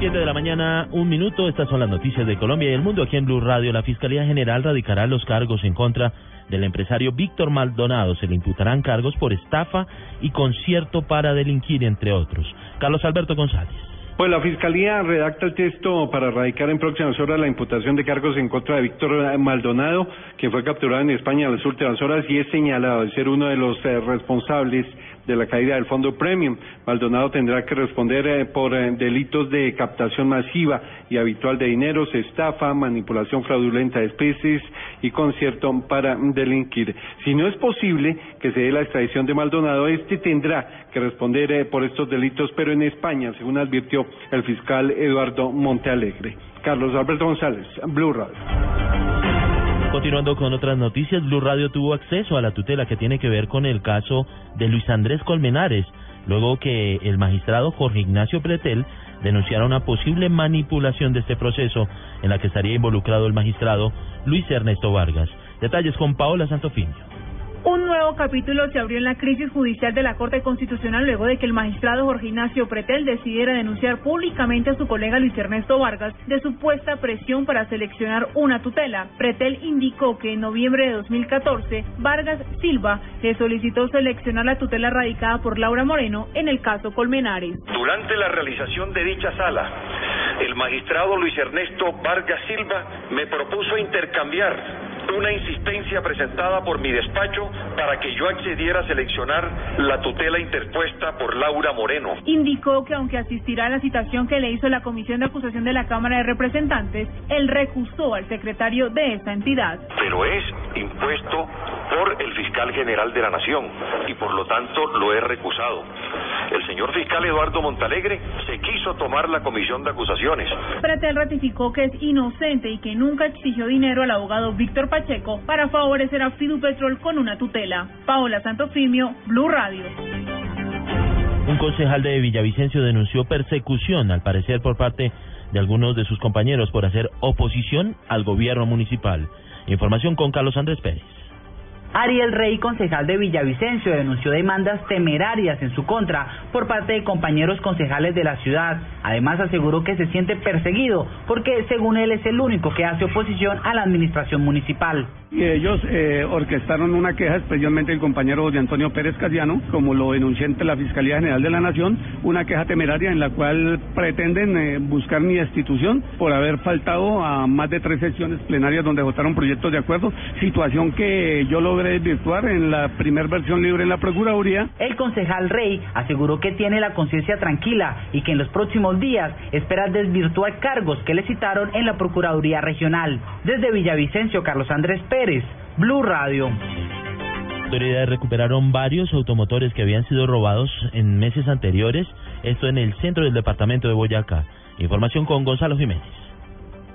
Siete de la mañana, un minuto. Estas son las noticias de Colombia y el mundo. Aquí en Blue Radio, la Fiscalía General radicará los cargos en contra del empresario Víctor Maldonado. Se le imputarán cargos por estafa y concierto para delinquir, entre otros. Carlos Alberto González. Pues la Fiscalía redacta el texto para radicar en próximas horas la imputación de cargos en contra de Víctor Maldonado, que fue capturado en España en las últimas horas y es señalado de ser uno de los eh, responsables de la caída del fondo Premium. Maldonado tendrá que responder eh, por eh, delitos de captación masiva y habitual de dineros, estafa, manipulación fraudulenta de especies y concierto para delinquir. Si no es posible que se dé la extradición de Maldonado, este tendrá que responder eh, por estos delitos, pero en España, según advirtió el fiscal Eduardo Montealegre. Carlos Alberto González, Blue Radio. Continuando con otras noticias, Blue Radio tuvo acceso a la tutela que tiene que ver con el caso de Luis Andrés Colmenares, luego que el magistrado Jorge Ignacio Pretel denunciara una posible manipulación de este proceso en la que estaría involucrado el magistrado Luis Ernesto Vargas. Detalles con Paola Santofimio. Un nuevo capítulo se abrió en la crisis judicial de la Corte Constitucional luego de que el magistrado Jorge Ignacio Pretel decidiera denunciar públicamente a su colega Luis Ernesto Vargas de supuesta presión para seleccionar una tutela. Pretel indicó que en noviembre de 2014 Vargas Silva le solicitó seleccionar la tutela radicada por Laura Moreno en el caso Colmenares. Durante la realización de dicha sala, el magistrado Luis Ernesto Vargas Silva me propuso intercambiar una insistencia presentada por mi despacho para que yo accediera a seleccionar la tutela interpuesta por Laura Moreno. Indicó que aunque asistirá a la citación que le hizo la Comisión de Acusación de la Cámara de Representantes, él recusó al secretario de esa entidad. Pero es impuesto por el fiscal general de la Nación y por lo tanto lo he recusado. El señor fiscal Eduardo Montalegre se quiso tomar la comisión de acusaciones. Pretel ratificó que es inocente y que nunca exigió dinero al abogado Víctor Pacheco para favorecer a Fidupetrol con una tutela. Paola Santofimio, Blue Radio. Un concejal de Villavicencio denunció persecución, al parecer por parte de algunos de sus compañeros, por hacer oposición al gobierno municipal. Información con Carlos Andrés Pérez. Ariel Rey, concejal de Villavicencio, denunció demandas temerarias en su contra por parte de compañeros concejales de la ciudad. Además, aseguró que se siente perseguido porque, según él, es el único que hace oposición a la administración municipal. Y ellos eh, orquestaron una queja, especialmente el compañero de Antonio Pérez Casiano, como lo denunció ante la Fiscalía General de la Nación, una queja temeraria en la cual pretenden eh, buscar mi destitución por haber faltado a más de tres sesiones plenarias donde votaron proyectos de acuerdo, situación que yo logré desvirtuar en la primer versión libre en la Procuraduría. El concejal Rey aseguró que tiene la conciencia tranquila y que en los próximos días espera desvirtuar cargos que le citaron en la Procuraduría Regional. Desde Villavicencio, Carlos Andrés Pérez. Blue Radio. Autoridades recuperaron varios automotores que habían sido robados en meses anteriores, esto en el centro del departamento de Boyacá. Información con Gonzalo Jiménez.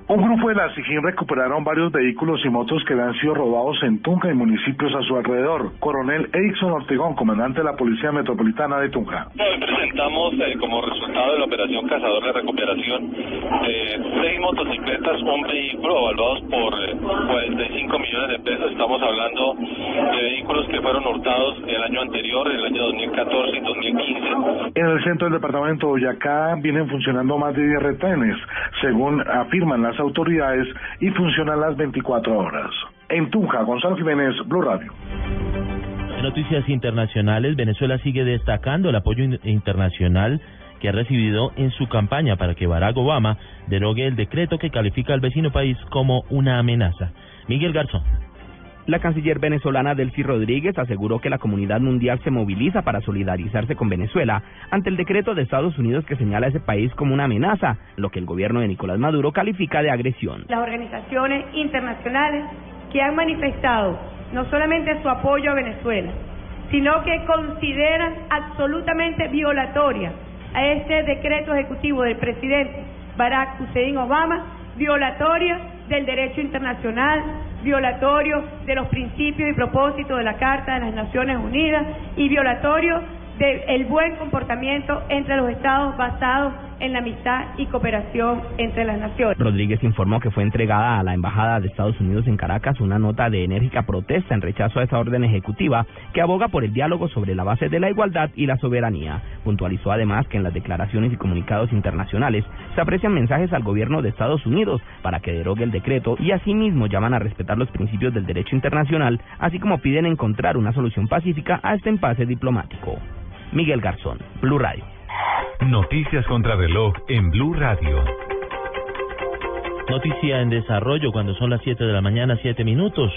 Un grupo de la SIGIN recuperaron varios vehículos y motos que habían sido robados en Tunja y municipios a su alrededor. Coronel Erickson Ortegón, comandante de la Policía Metropolitana de Tunja. Hoy presentamos eh, como resultado de la operación Cazador de Recuperación eh, seis motocicletas, un vehículo evaluados por eh, 45 millones de pesos. Estamos hablando de vehículos que fueron hurtados el año anterior, el año 2014 y 2015. En el centro del departamento de Boyacá vienen funcionando más de 10 retenes, según afirman las autoridades, y funcionan las 24 horas. En Tunja, Gonzalo Jiménez, Blue Radio. Noticias internacionales, Venezuela sigue destacando el apoyo in- internacional que ha recibido en su campaña para que Barack Obama derogue el decreto que califica al vecino país como una amenaza. Miguel Garzón. La canciller venezolana Delcy Rodríguez aseguró que la comunidad mundial se moviliza para solidarizarse con Venezuela ante el decreto de Estados Unidos que señala a ese país como una amenaza, lo que el gobierno de Nicolás Maduro califica de agresión. las organizaciones internacionales que han manifestado no solamente su apoyo a Venezuela, sino que consideran absolutamente violatoria a este decreto ejecutivo del presidente Barack Hussein Obama, violatoria del derecho internacional, violatorio de los principios y propósitos de la Carta de las Naciones Unidas y violatorio del buen comportamiento entre los estados basados en la amistad y cooperación entre las naciones. Rodríguez informó que fue entregada a la Embajada de Estados Unidos en Caracas una nota de enérgica protesta en rechazo a esa orden ejecutiva que aboga por el diálogo sobre la base de la igualdad y la soberanía. Puntualizó además que en las declaraciones y comunicados internacionales se aprecian mensajes al gobierno de Estados Unidos para que derogue el decreto y asimismo llaman a respetar los principios del derecho internacional, así como piden encontrar una solución pacífica a este impasse diplomático. Miguel Garzón, Blue Radio. Noticias contra reloj en Blue Radio. Noticia en desarrollo cuando son las 7 de la mañana, 7 minutos.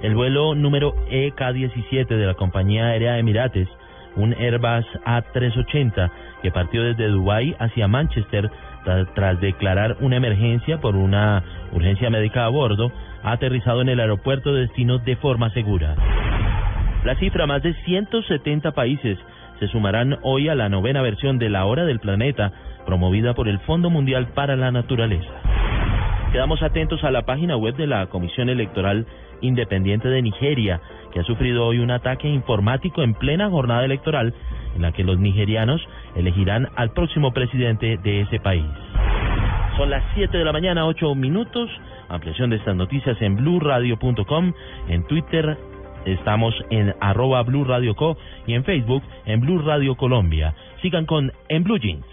El vuelo número EK-17 de la compañía aérea Emirates, un Airbus A380 que partió desde Dubái hacia Manchester tras declarar una emergencia por una urgencia médica a bordo, ha aterrizado en el aeropuerto de destino de forma segura. La cifra, más de 170 países se sumarán hoy a la novena versión de La Hora del Planeta, promovida por el Fondo Mundial para la Naturaleza. Quedamos atentos a la página web de la Comisión Electoral Independiente de Nigeria, que ha sufrido hoy un ataque informático en plena jornada electoral en la que los nigerianos elegirán al próximo presidente de ese país. Son las 7 de la mañana, 8 minutos. Ampliación de estas noticias en blurradio.com, en Twitter Estamos en arroba Blue Radio Co y en Facebook en Blue Radio Colombia. Sigan con En Blue Jeans.